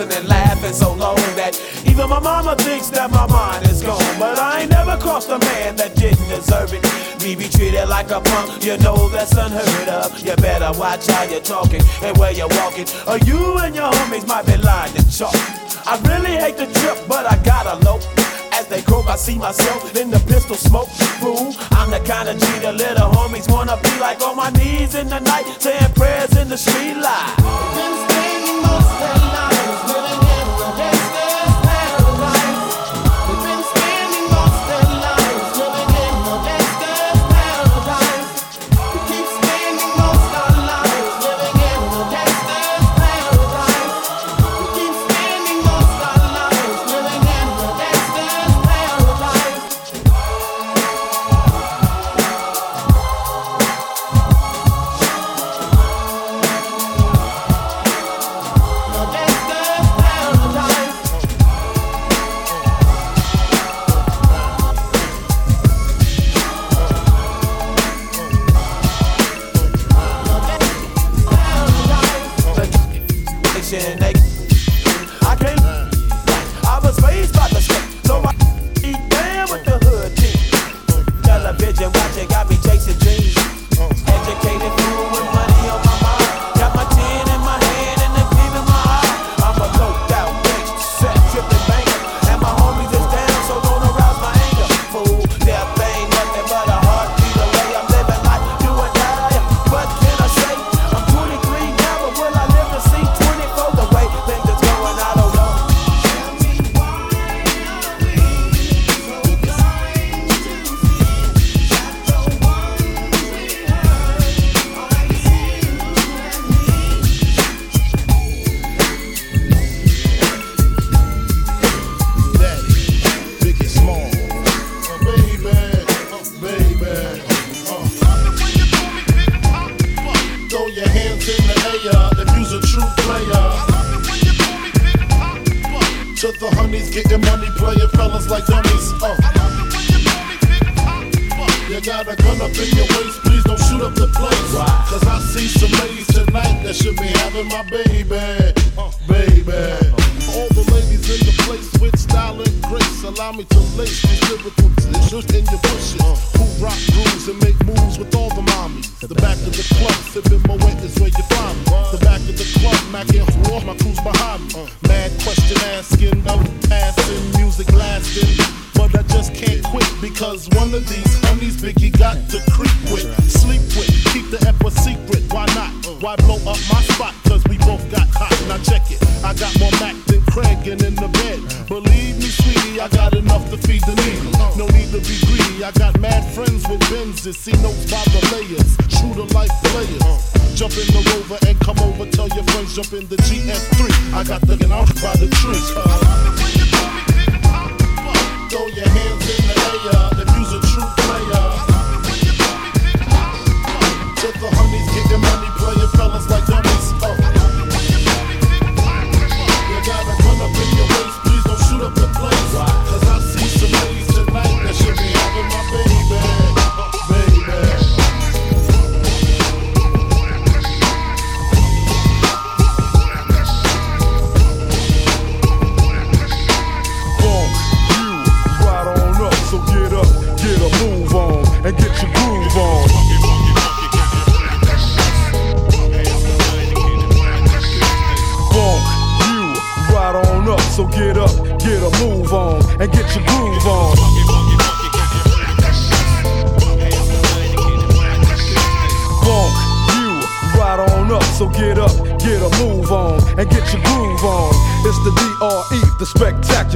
and laughing so long that even my mama thinks that my mind is gone. But I ain't never crossed a man that didn't deserve it. Me be treated like a punk, you know that's unheard of. You better watch how you're talking and where you're walking. Or you and your homies might be lying to chalk. I really hate the trip, but I gotta low. As they croak, I see myself in the pistol smoke. Fool, I'm the kind of G the little homies wanna be like on my knees in the night, saying prayers in the street light. Benzes. See notes by the layers. True to life players. Jump in the rover and come over. Tell your friends jump in the GS3. I got the out by the tree. Throw your hands in the air if you's a true player. To the honeys, getting money,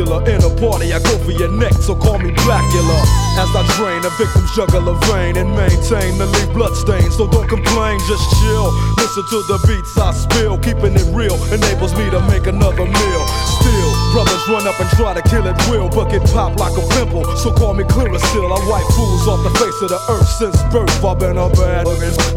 spectacular. In a party, I go for your neck, so call me Blackula. As I drain a victim's jugular vein and maintain the leave bloodstains, so don't complain, just chill. Listen to the beats I spill, keeping it real enables me to make another meal. Still, brothers run up and try to kill it will, but get popped like a pimple. So call me still. I wipe fools off the face of the earth since birth. I've been a bad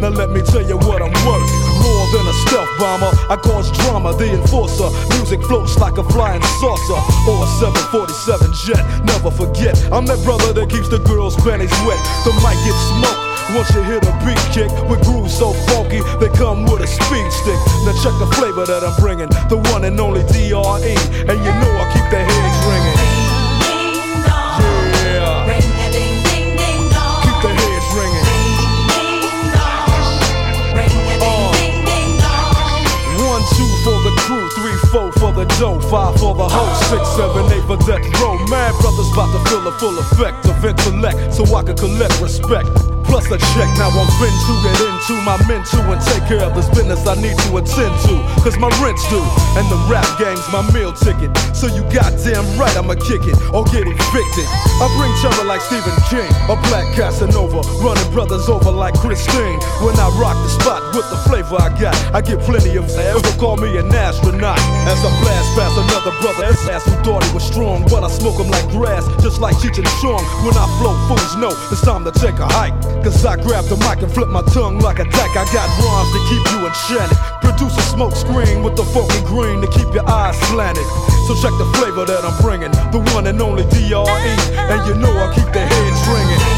Now let me tell you what I'm worth. More than a stealth bomber, I cause drama, the enforcer. Music floats like a flying saucer or a 747 jet. Never forget, I'm that brother that keeps the girls' panties wet. The mic gets smoked. Once you hit a beat kick with grooves so funky, they come with a speed stick. Now check the flavor that I'm bringing, the one and only DRE, and you know I keep the heads ringing. Dough, five for the hoe, six, seven, eight for death row. Mad brothers about to feel the full effect of intellect, so I can collect respect plus a check. Now I'm fin to get into my men and take care of this business I need to attend to. Cause my rent's due, and the rap game's my meal ticket. So you goddamn right I'ma kick it or get evicted. I bring terror like Stephen King, a black Casanova, running brothers over like Christine. When I rock the spot with the flavor I got, I get plenty of ever call me an astronaut. As I blast past another brother, ass who thought he was strong, but I smoke him like grass, just like Cheech and Chong. When I flow, fools know it's time to take a hike. Cause I grab the mic and flip my tongue like a deck. I got rhymes to keep you enchanted. Produce a smoke screen with the funky green to keep your eyes slanted. So check the flavor that I'm bringing, the one and only DRE. And you know I keep the heads ringing.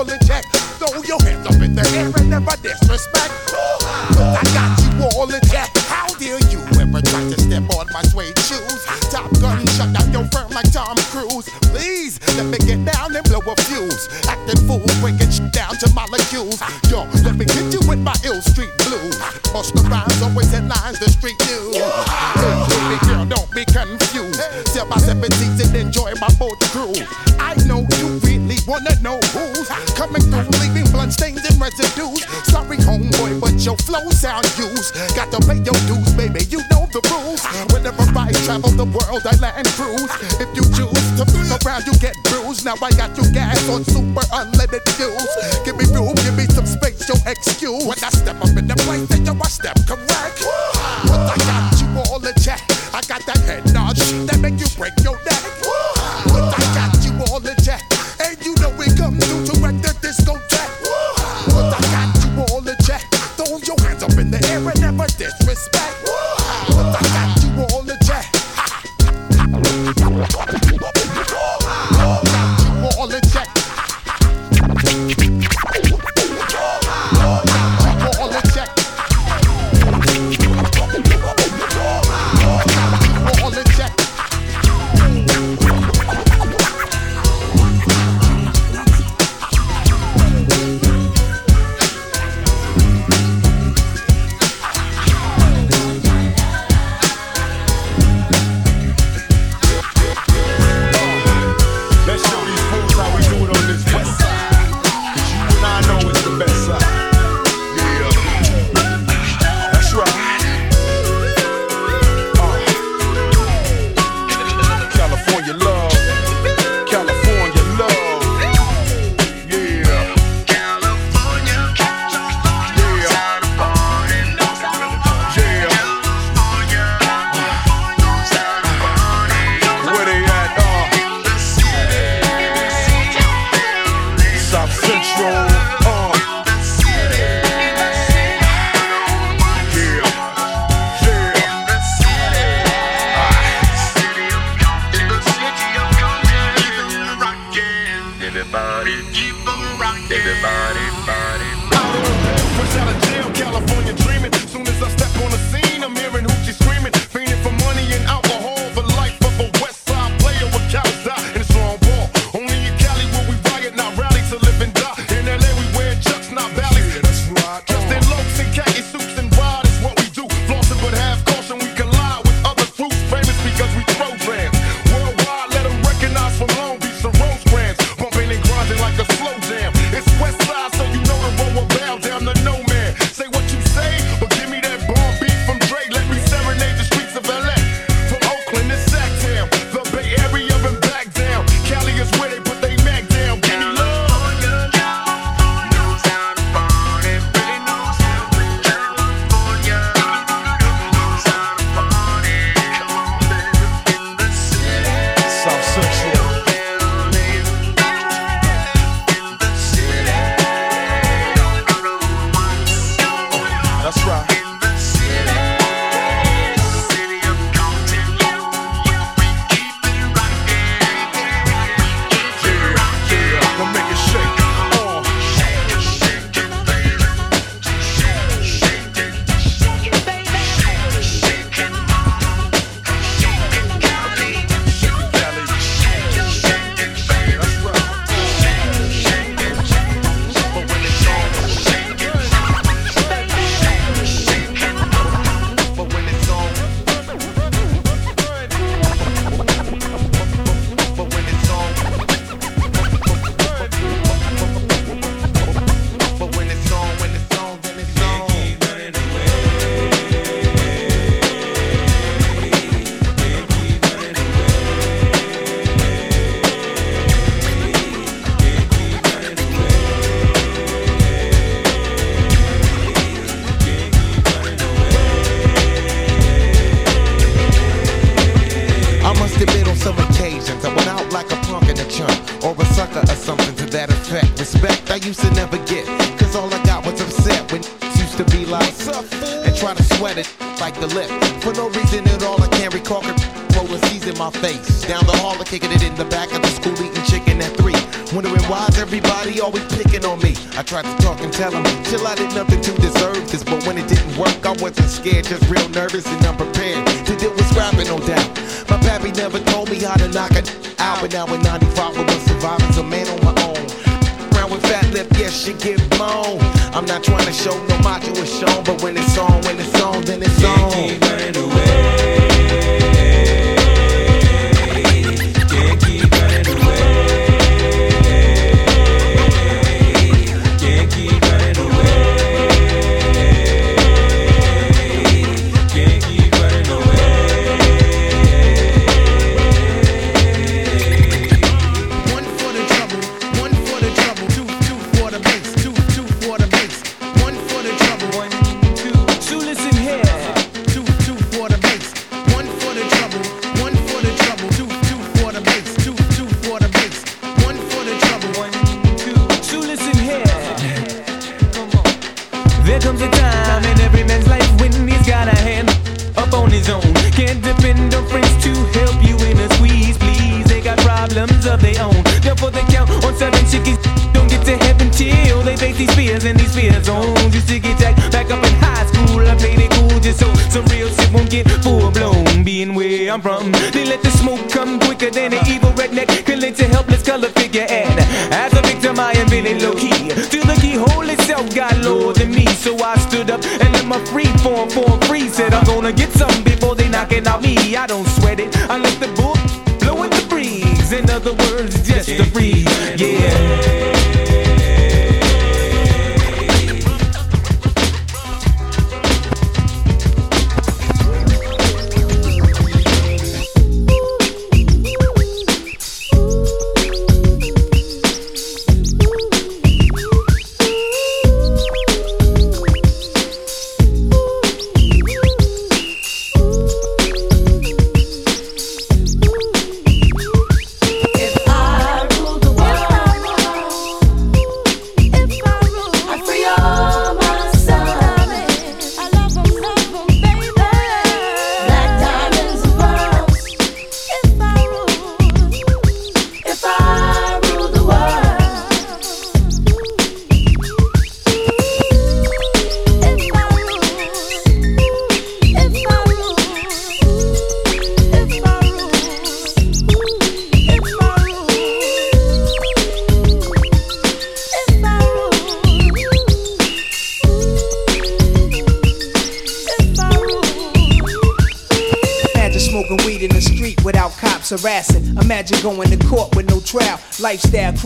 all in check. Throw your hands up in the air and never disrespect. I got you all in check. How dare you ever try to step on my suede shoes? Top gun, shut down your firm like Tom Cruise. Please, let me get down and blow a fuse. Acting fool, breaking shit down to molecules. Yo, let me hit you with my ill street blues. Bust the rhymes, always in lines, the street sound used. Got to pay your dues, baby. You know the rules. Whenever I travel the world, I land cruise. If you choose to move around, you get bruised. Now I got you gas on super.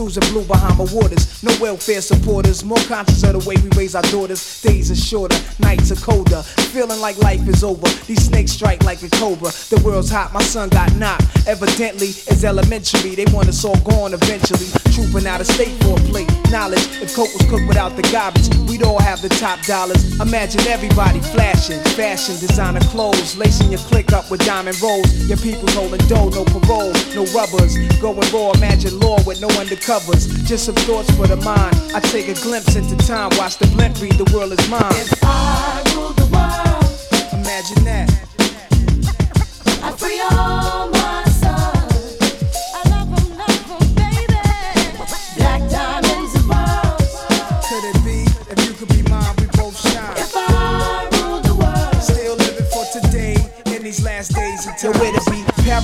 Cruising blue behind my waters. No welfare supporters. More conscious of the way we raise our daughters. Days are shorter, nights are colder. Feeling like life is over. These snakes strike like a cobra. The world's hot, my son got knocked. Evidently, it's elementary. They want us all gone eventually. Trooping out of state for a plate. Knowledge, if coke was cooked without the garbage, we'd all have the top dollars. Imagine everybody flashing, fashion, designer clothes, lacing your click up with diamond rolls. Your people holding dough, no parole, no rubbers. Going raw, imagine law with no undercovers. Just some thoughts for the mind. I take a glimpse into time, watch the blimp read, the world is mine. If I rule the world, imagine that. I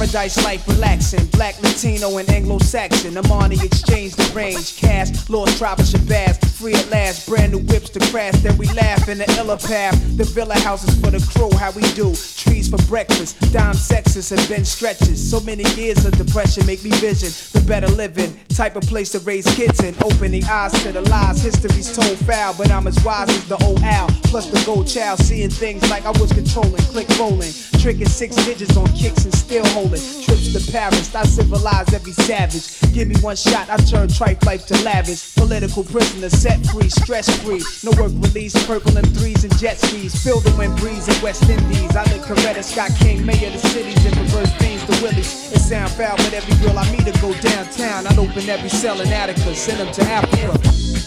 Paradise life relaxing, black, Latino, and Anglo-Saxon. Armani exchange the range, cash, lost of Shabazz, free at last, brand new whips to crash. Then we laugh in the illa path. The villa houses for the crew, how we do. Trees for breakfast, dime sexes and bench stretches. So many years of depression make me vision the better living. Type of place to raise kids in, opening eyes to the lies. History's told foul, but I'm as wise as the old owl. Plus the gold child, seeing things like I was controlling, click rolling, tricking six digits on kicks and still holding. Trips to Paris, I civilize every savage. Give me one shot, I turn tripe life to lavish. Political prisoner, set free, stress free. No work release, purple and threes and jet skis. Feel the wind breeze in West Indies. I live Coretta Scott King, mayor of the cities, and reverse things the Willies. It sound foul, but every girl I meet to go downtown. I'd open every cell in Attica, send them to Africa.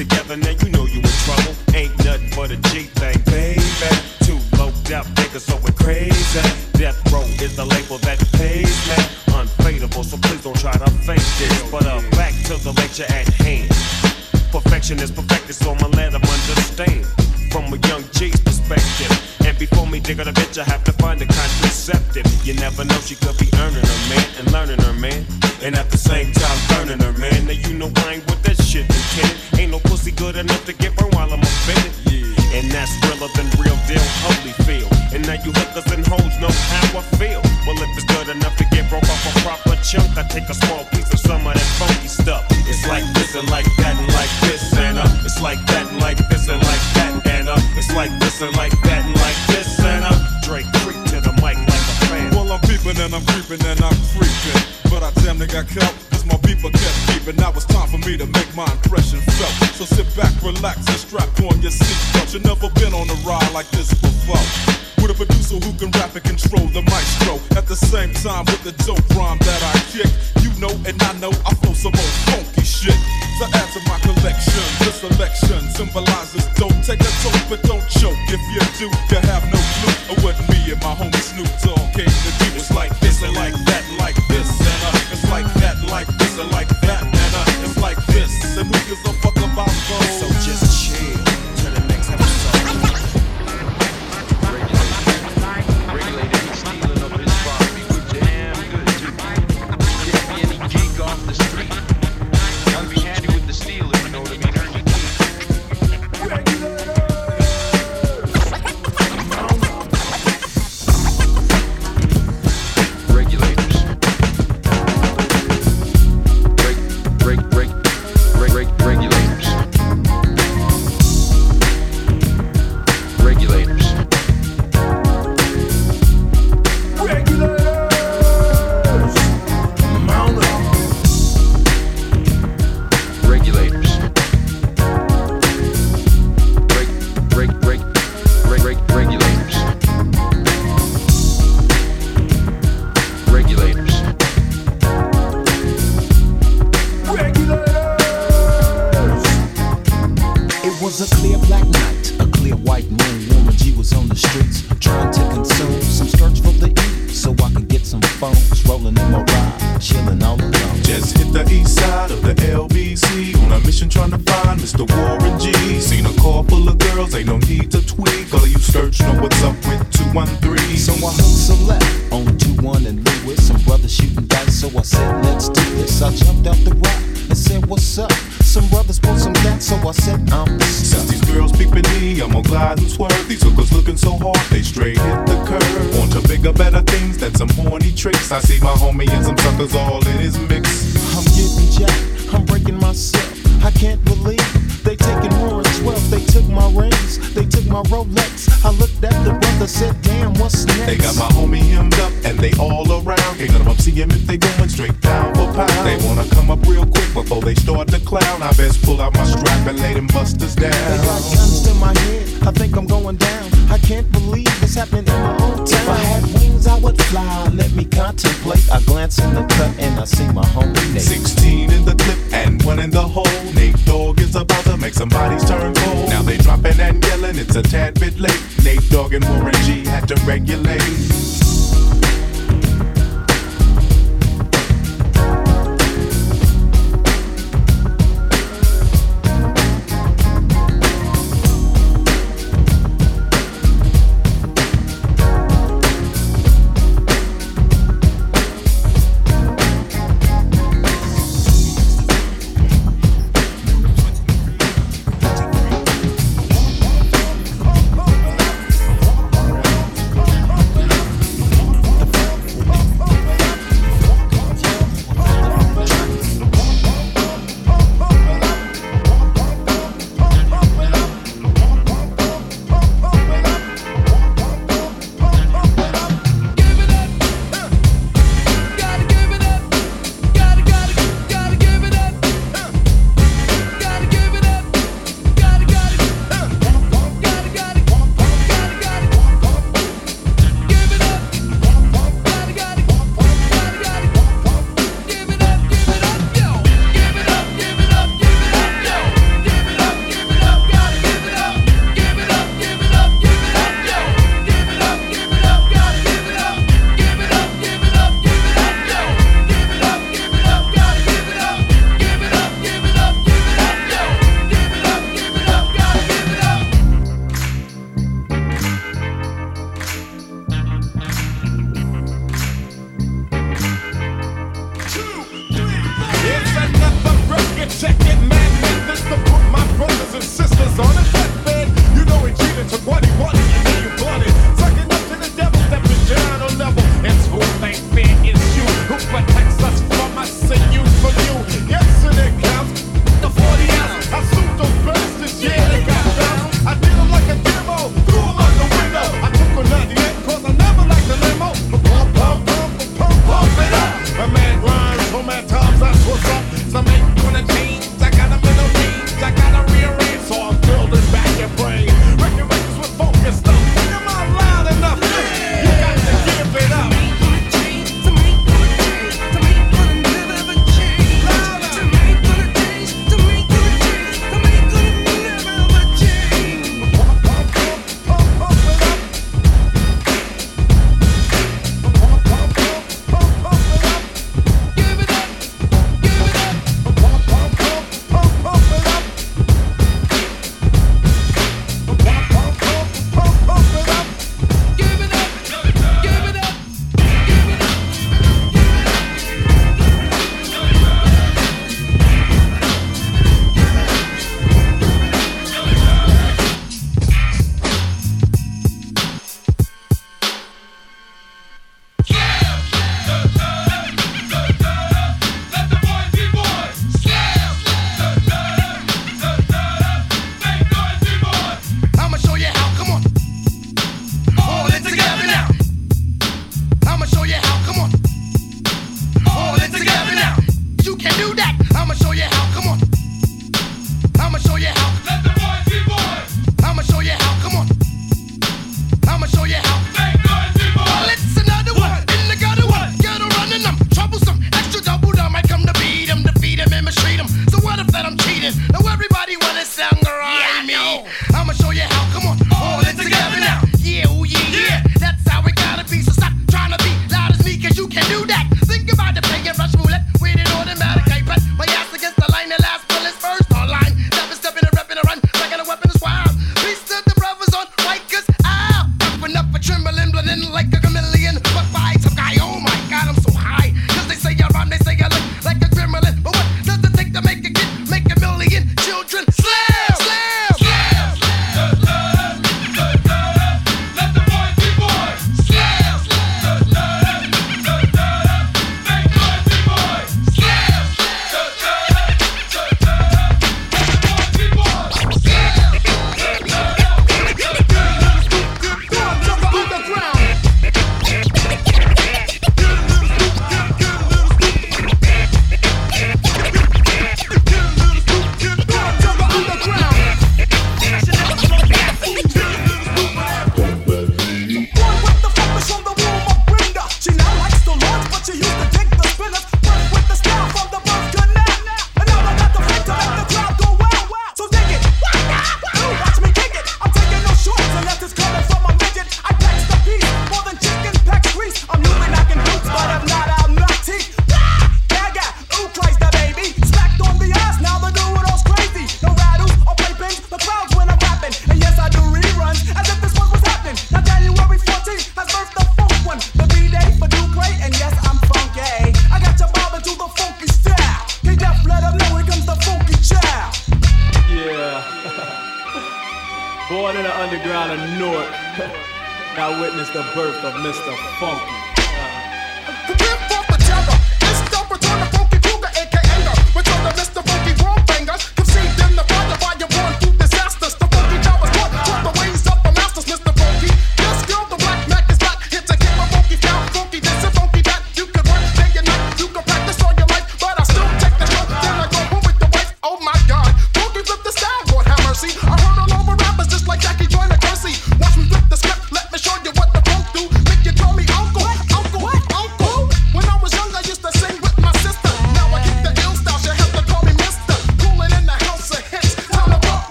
together, now you know you in trouble. Ain't nothing but a G thing, baby. Too low death bigger, so we crazy. Death row is the label that pays me. Unfadable, so please don't try to fake this. But uh, back to the lecture at hand. Perfection is perfected, so I'ma let them understand from a young G's perspective. And before me dig out a bitch, I have to find a contraceptive. You never know, she could be earning her man and learning her man, and at the same time burning her man. the door.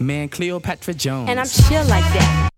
Man, Cleopatra Jones. And I'm chill like that.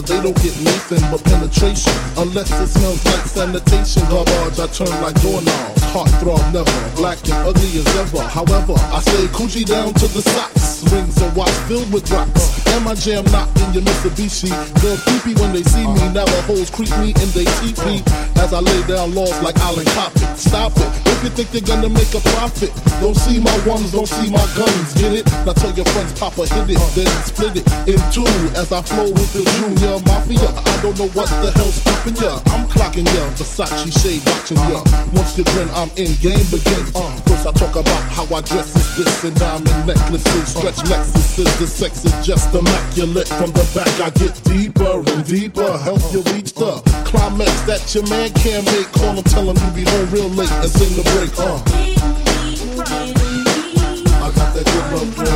Cause they don't get nothing but penetration. Unless it smells like sanitation. Garbage, I turn like doorknobs. Heart throb never, black and ugly as ever. However, I stay coochie down to the socks. Rings and watch filled with rocks. And my jam knocked in your Mitsubishi. Girls creepy when they see me. Hoes creep me and they teepee. As I lay down laws like Alan Coppin. Stop it. If you think they're gonna make a profit, don't see my ones, don't see my guns. Get it? Now tell your friends, Papa hit it, then split it in two. As I flow with the junior mafia. I don't know what the hell's stopping ya. I'm clocking ya. Versace shade watching ya. Once you grin, I'm in game begins. Uh, I talk about how I dress is this and diamond necklaces, stretch Lexuses. The sex is just immaculate. From the back I get deeper and deeper. Help you reach the climax that your man can't make. Call him, tell him you be home real late and sing the break. Uh. I got that good love,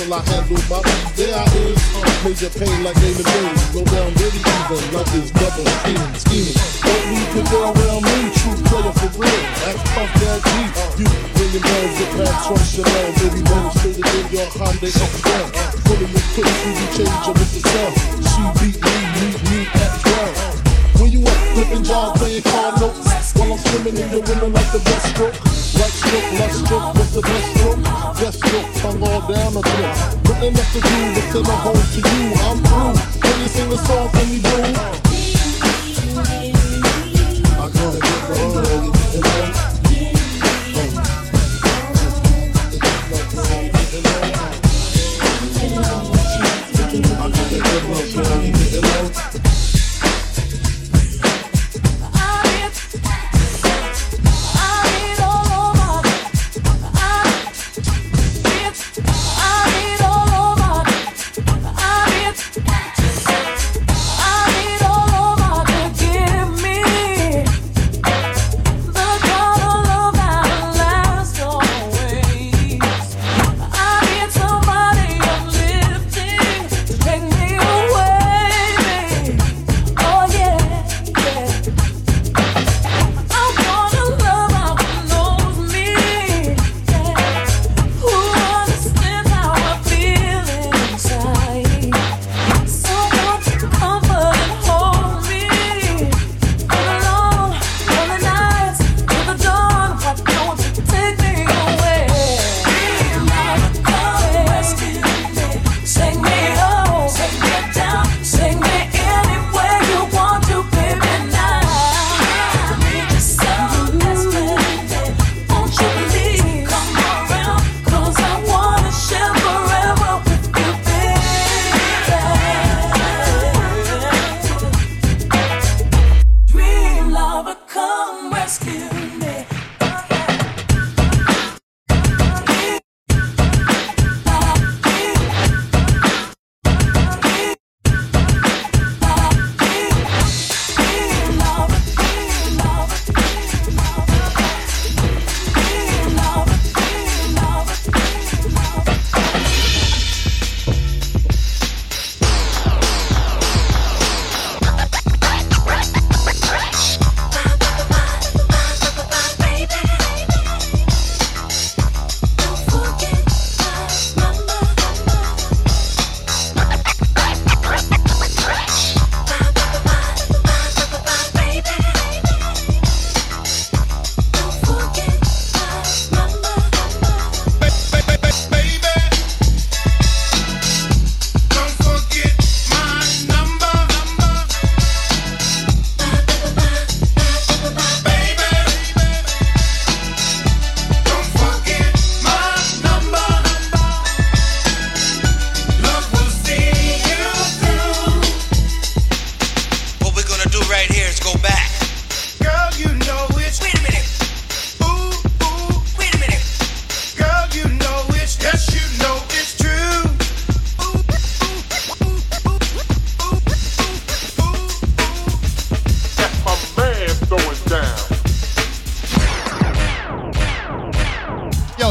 until I handle my beat. There I is, major pain like David Jones. Go down really even, like his double scheming, scheming. Don't leave your girl around me, true player for real. Act punk that G. You bring your man, get past from Chanel. Baby, demonstrated in your Hyundai XL. Fully equipped, you can change her with the cell. She beat me, meet me at 12. When you up, flipping jaw, playing car notes. While I'm swimming in your women like the best stroke. Right stroke, left stroke, what's the best stroke? Best stroke, tongue all down the throat. Nothing left to do but send her home to you. I'm through. Can you sing a song for me, boo? I got it, girl,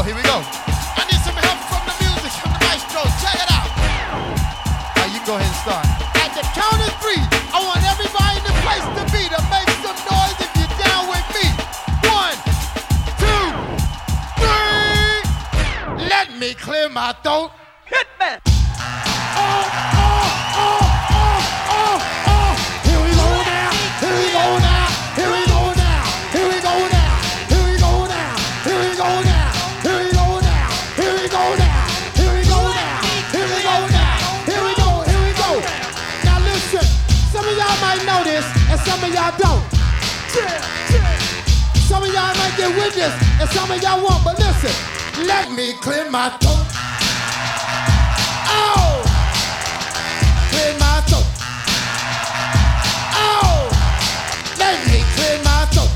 here we go. I need some help from the music, from the maestro. Check it out. Now you go ahead and start. At the count of three, I want everybody in the place to be to make some noise if you're down with me. One, two, three. Let me clear my throat. some of y'all want, but listen, let me clear my throat. Oh, clear my throat. Oh, let me clear my throat.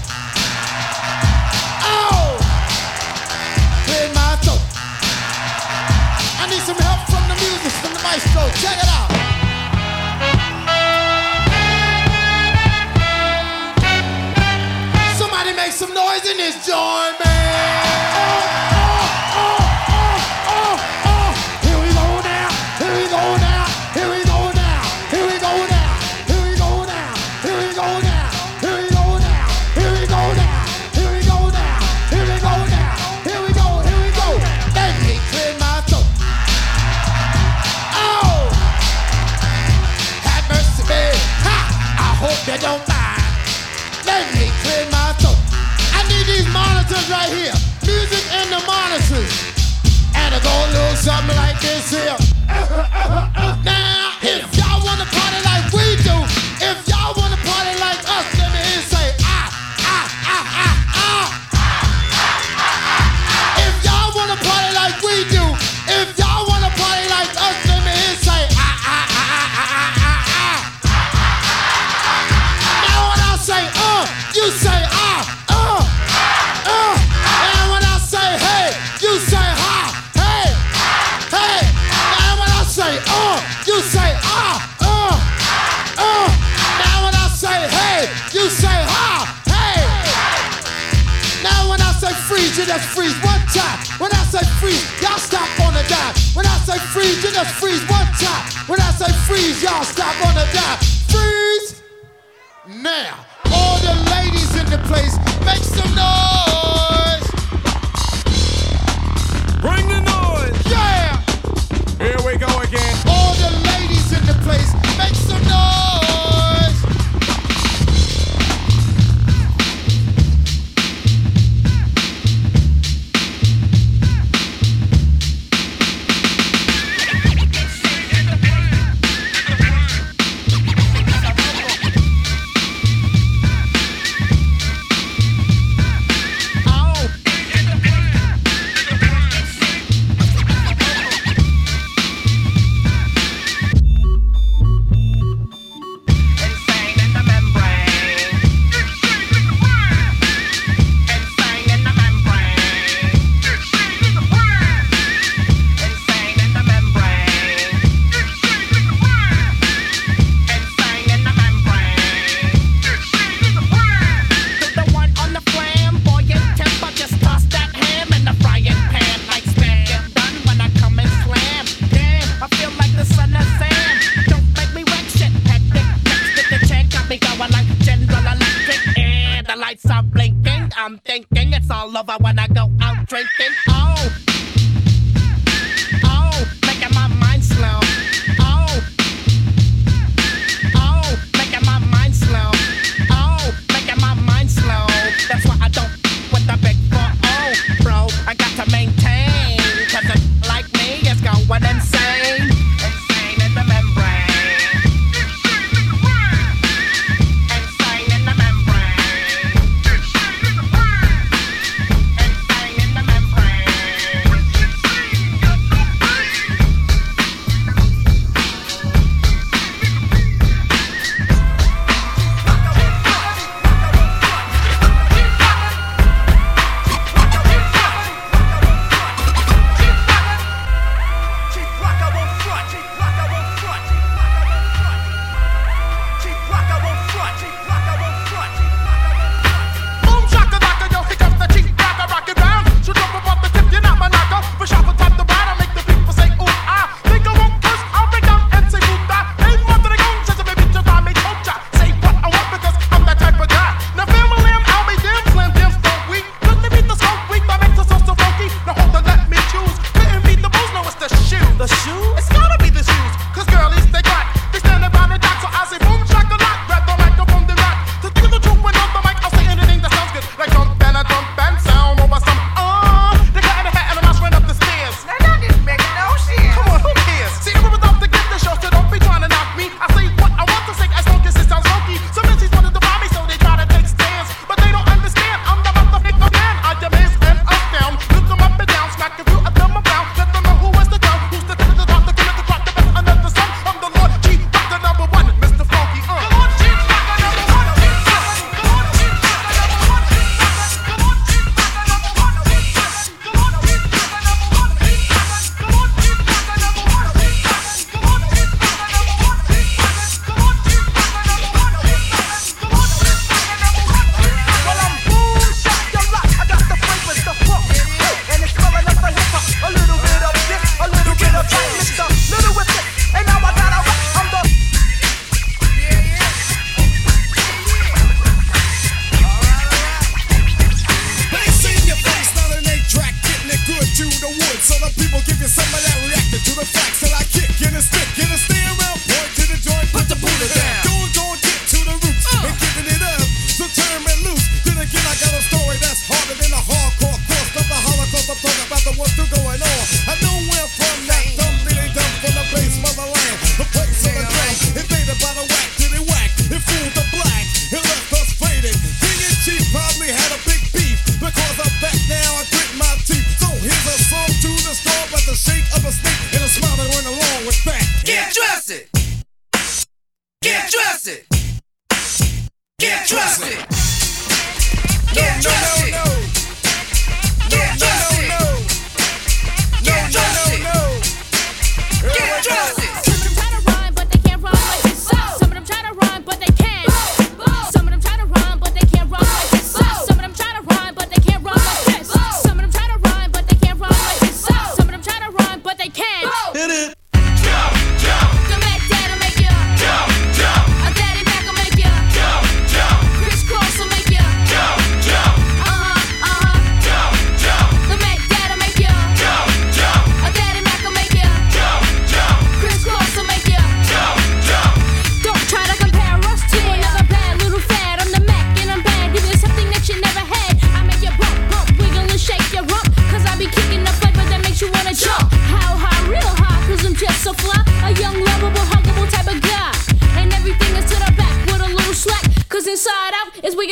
Oh, clear my throat. I need some help from the music, from the maestro. Check it out. Somebody make some noise in this joint, man. aquecer.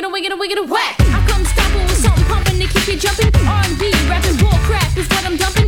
wiggle and wiggle and wiggle and whack. I come stomping with something pumping to keep you jumping. R&B, rapping, bull crap is what I'm dumping.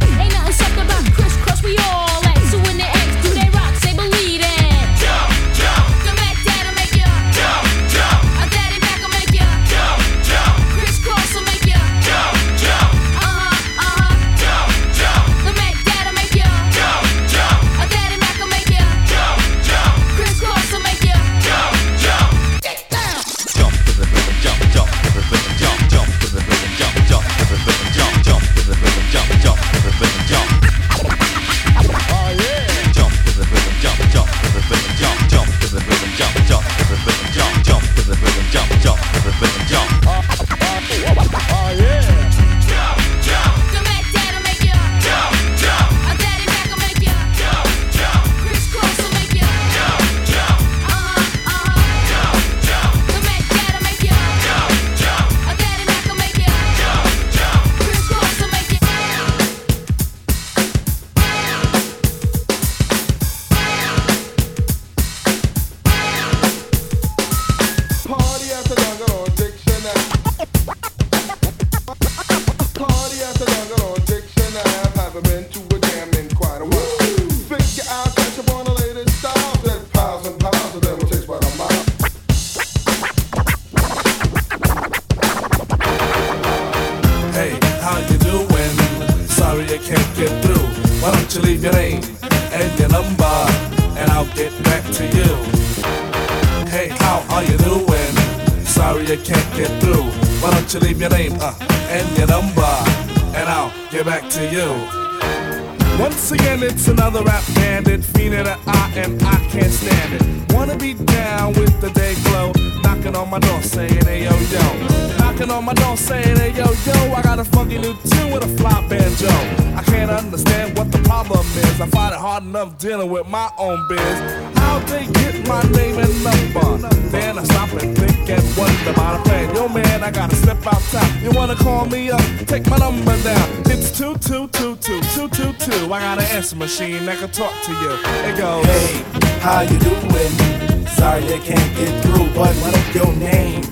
talk to you. It goes, Hey, how you doing? Sorry I can't get through, but what up your name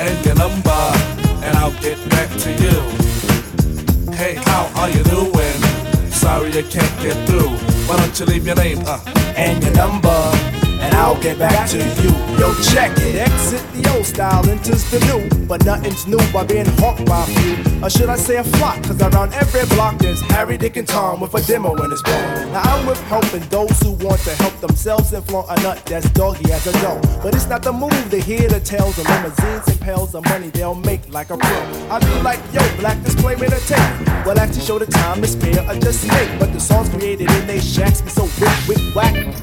and your number, and I'll get back to you. Hey, how are you doing? Sorry I can't get through. Why don't you leave your name uh, and your number? and I'll get back to you. Yo, check it. Exit the old style, enters the new, but nothing's new by being hawked by a few. Or should I say a flock? Cause around every block there's Harry, Dick, and Tom with a demo in his phone. Now I'm with helping those who want to help themselves and flaunt a nut that's doggy as a dog. But it's not the move to hear the tales of limousines and pails of money they'll make like a pro. I be like, yo, black is claiming a tape. Well, actually show the time is fair I just make. But the songs created in they shacks be so wick, wick, whack.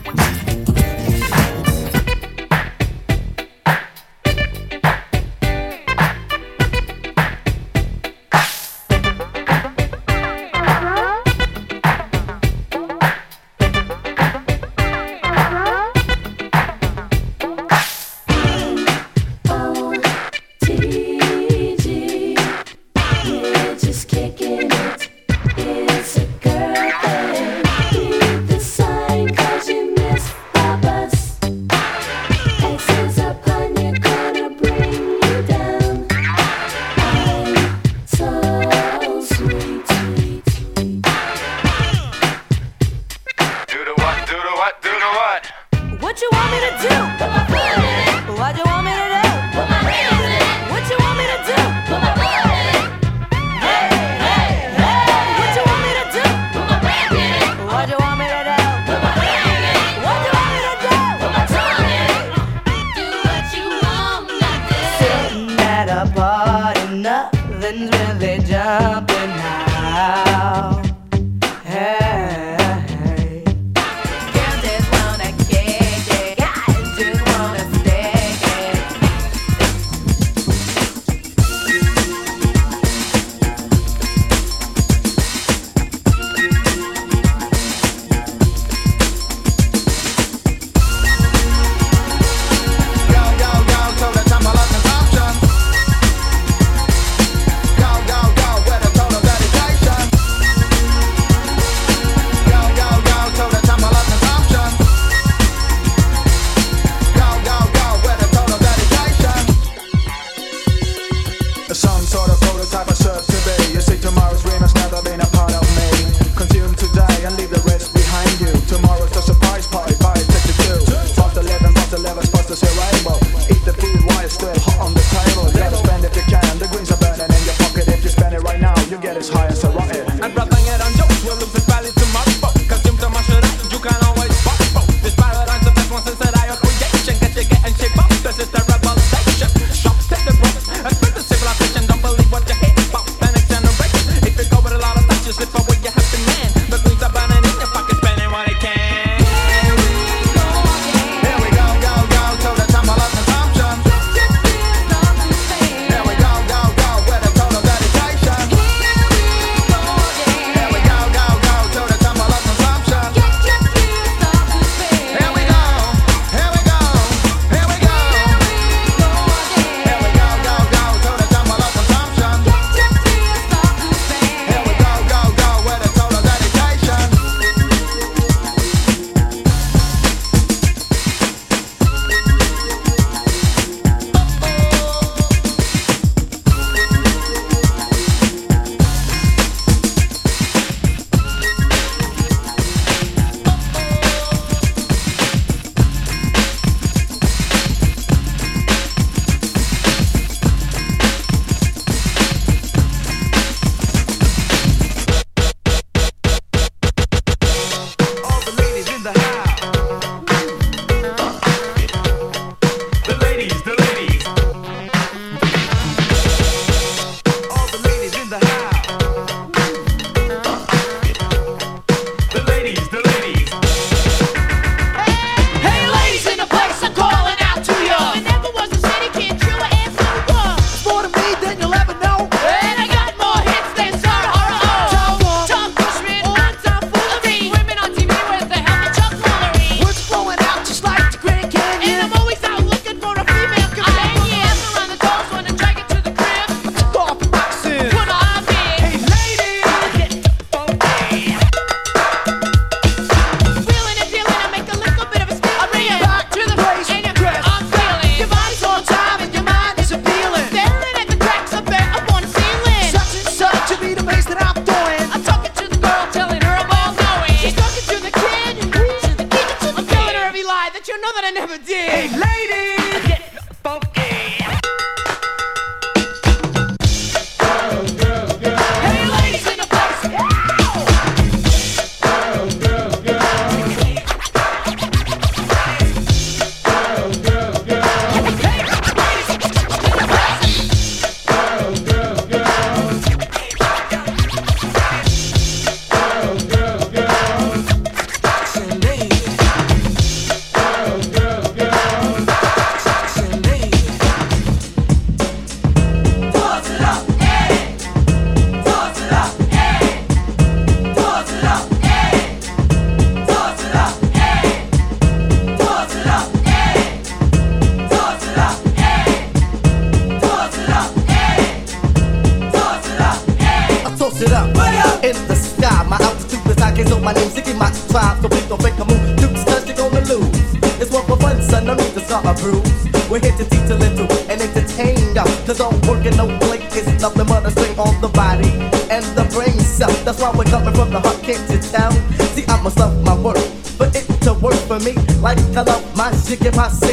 get my sing.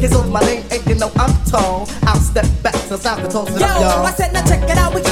Cause over my lane, ain't you know I'm tall. I'll step back to I'm the toast it Yo, up, y'all. I said, now check it out. We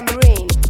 tambourine.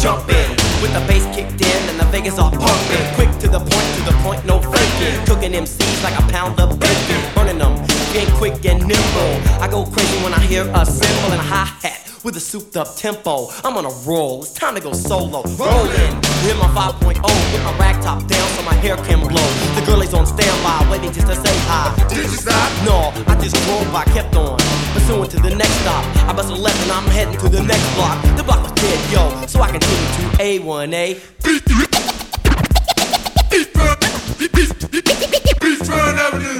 jumping. With the bass kicked in and the Vegas all pumping. Quick to the point, to the point, no faking. Cooking MCs like a pound of bacon. Burning them, being quick and nimble. I go crazy when I hear a cymbal and a high with a souped up tempo. I'm on a roll, it's time to go solo. Rolling, hit my 5.0 with my oh, rag top down so my hair can blow. The girl is on standby, waiting just to say hi. Did you stop? No, I just drove by, kept on. Pursuing to the next stop. I bust a left and I'm heading to the next block. The block was dead, yo, so I continue to A1A.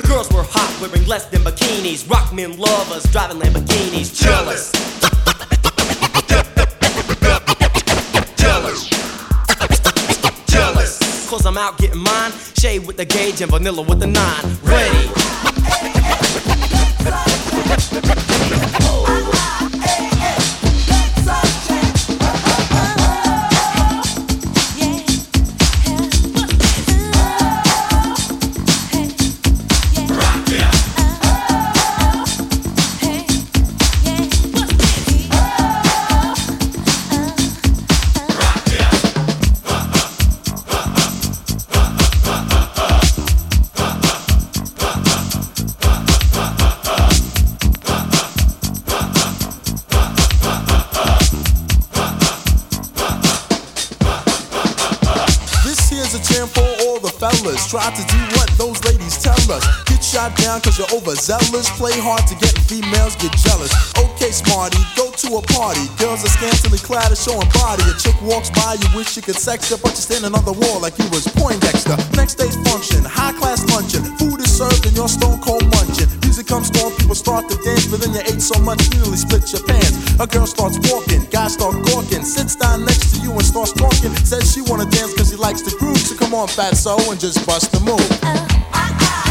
Girls were hot, wearing less than bikinis. Rock men love us, driving Lamborghinis. Jealous. Jealous. Cause I'm out getting mine. Shade with the gauge and vanilla with the nine. Ready. Try to do what those ladies tell us. Get shot down cause you're overzealous. Play hard to get females get jealous. Okay, smarty, go to a party. Girls are scantily clad and showing body. A chick walks by, you wish you could sex her, but you're standing on the wall like you was Poindexter. Next day's function, high class luncheon. Food is served and you're stone cold munching. Comes on, people start to dance, but then you ate so much you nearly split your pants. A girl starts walking, guys start gawking, sits down next to you and starts talking. Says she wanna dance cause she likes the groove, so come on, fat so and just bust the move. Uh, just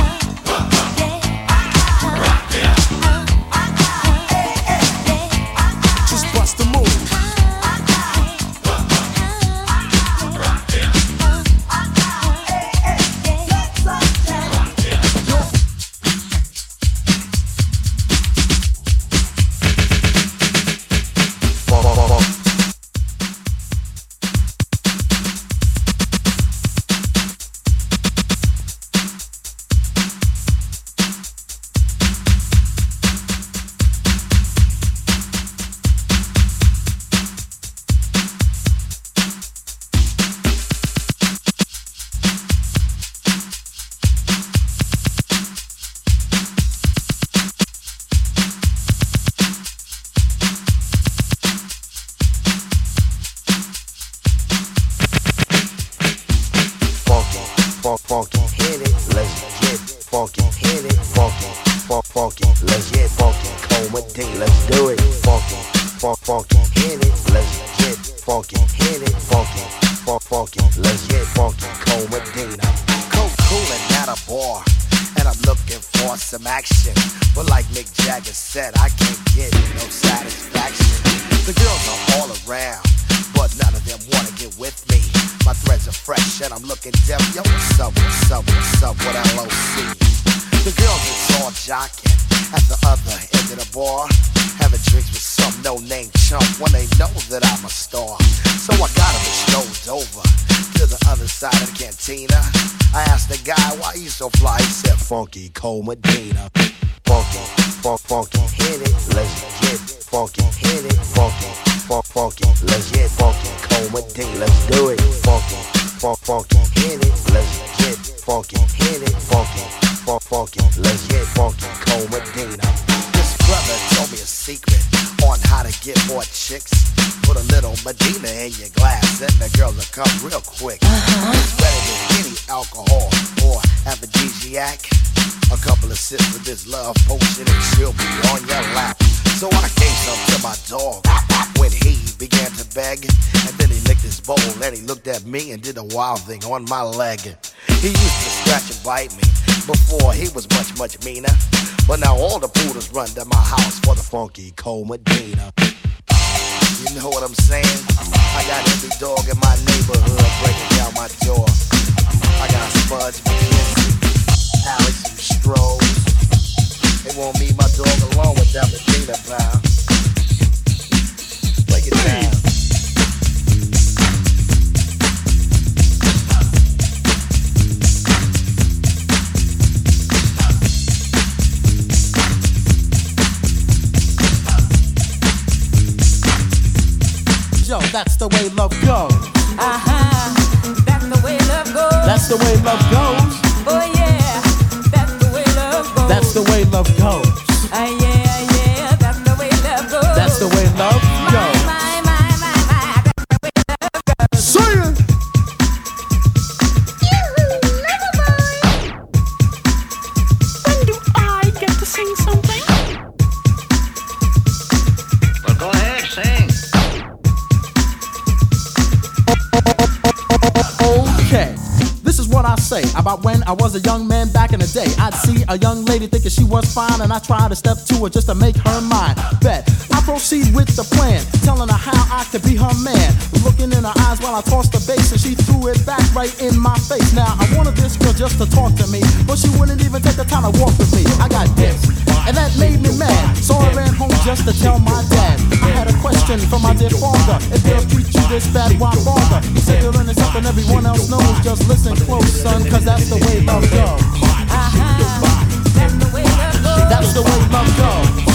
I was a young man back in the day. I'd see a young lady thinking she was fine, and I tried to step to her just to make her mine. Bet I proceed with the plan, telling her how I could be her man. Looking in her eyes while I tossed the base, and she threw it back right in my face. Now I wanted this girl just to talk to me, but she wouldn't even take the time to walk with me. I got dipped, and that made me mad. So I ran home just to tell my dad. I had a question from my dear father. If they're you this bad, why bother? You say you're learning something everyone else knows. Just listen close, son, cause that's the way love goes. Uh-huh. Oh, Aha, that's the way love goes. That's the way love goes.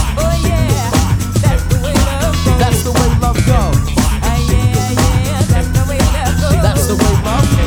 That's the way love goes. That's yeah, yeah, that's the way love goes. That's the way love goes.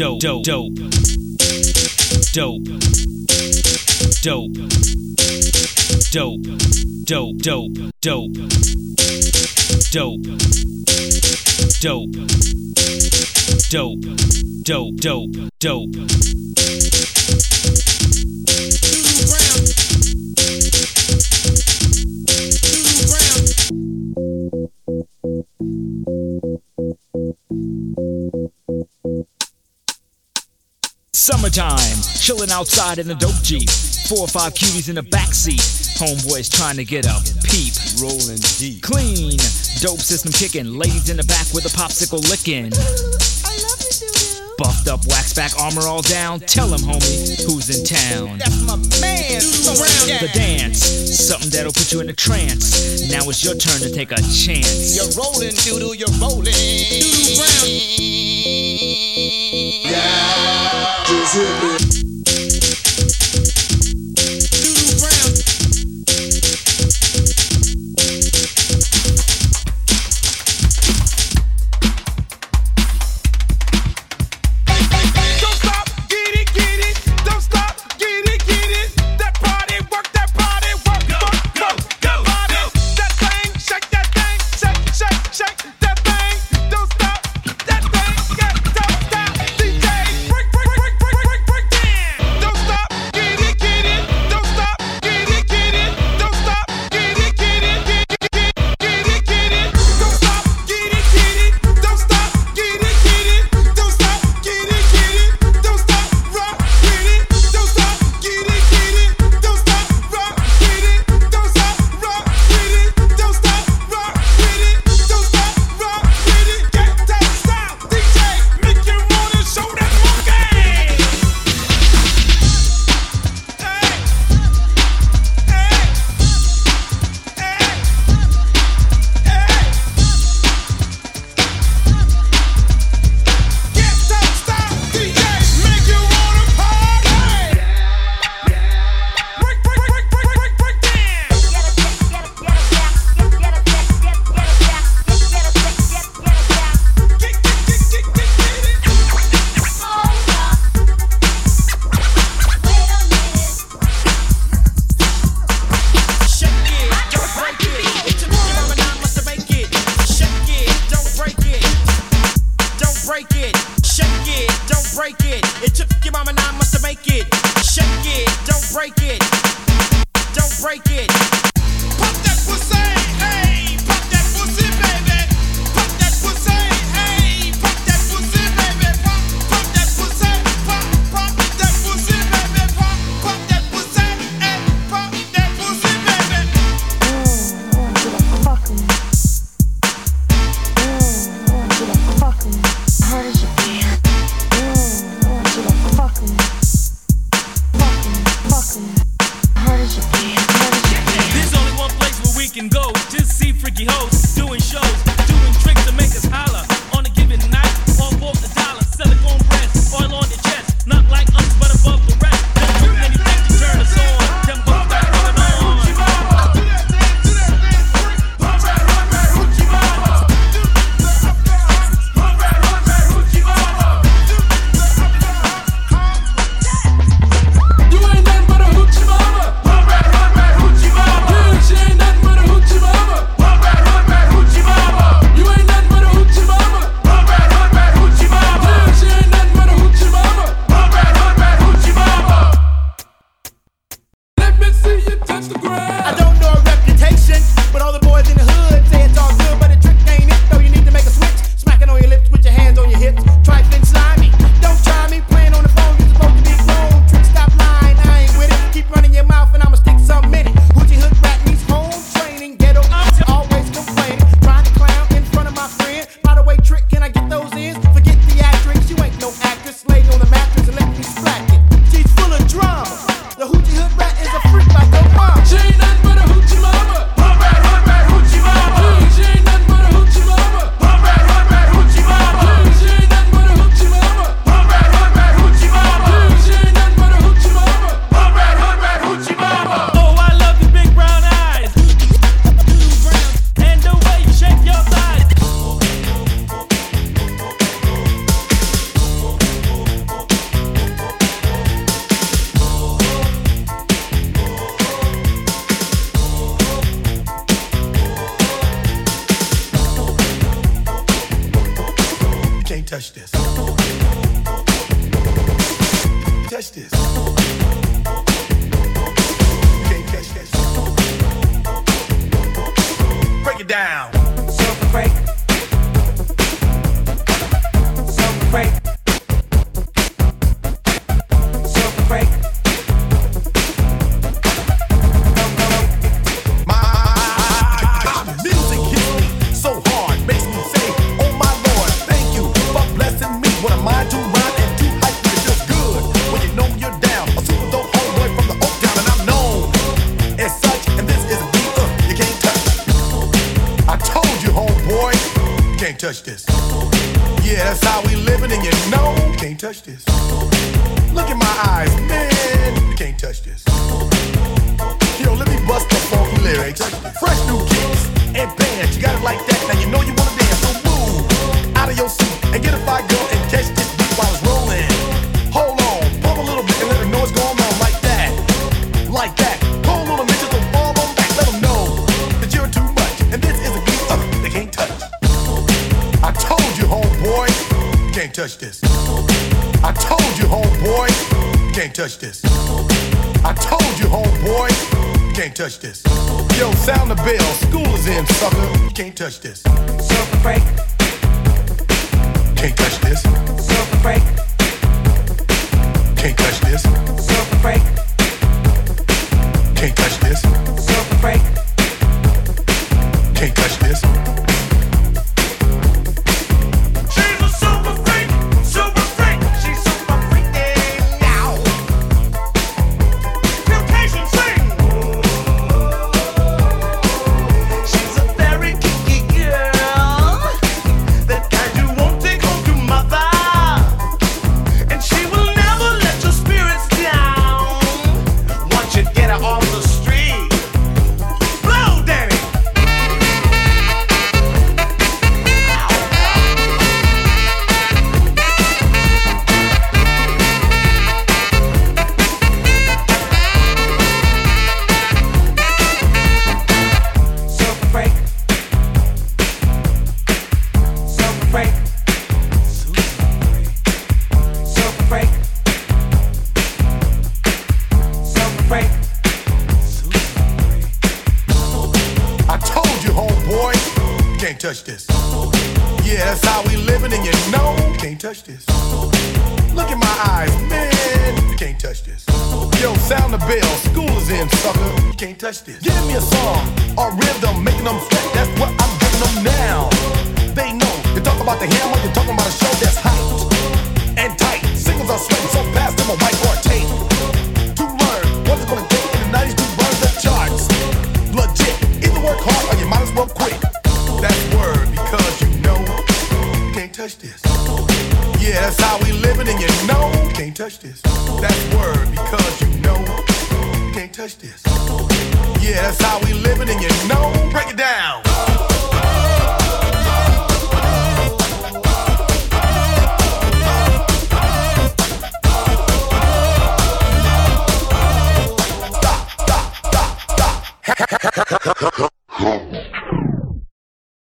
dope, dope, dope, dope, dope, dope, dope, dope, dope, dope, dope, dope, dope, dope, dope. chilling outside in a dope jeep. Four or five cuties in the backseat. Homeboys trying to get a peep. Rolling deep. Clean. Dope system kicking. Ladies in the back with a popsicle licking. Buffed up, wax back, armor all down. Tell him, homie, who's in town. That's my man. Around the dance, something that'll put you in a trance. Now it's your turn to take a chance. You're rolling, doodle, you're rolling. Doodle Brown. Yeah, just hit me.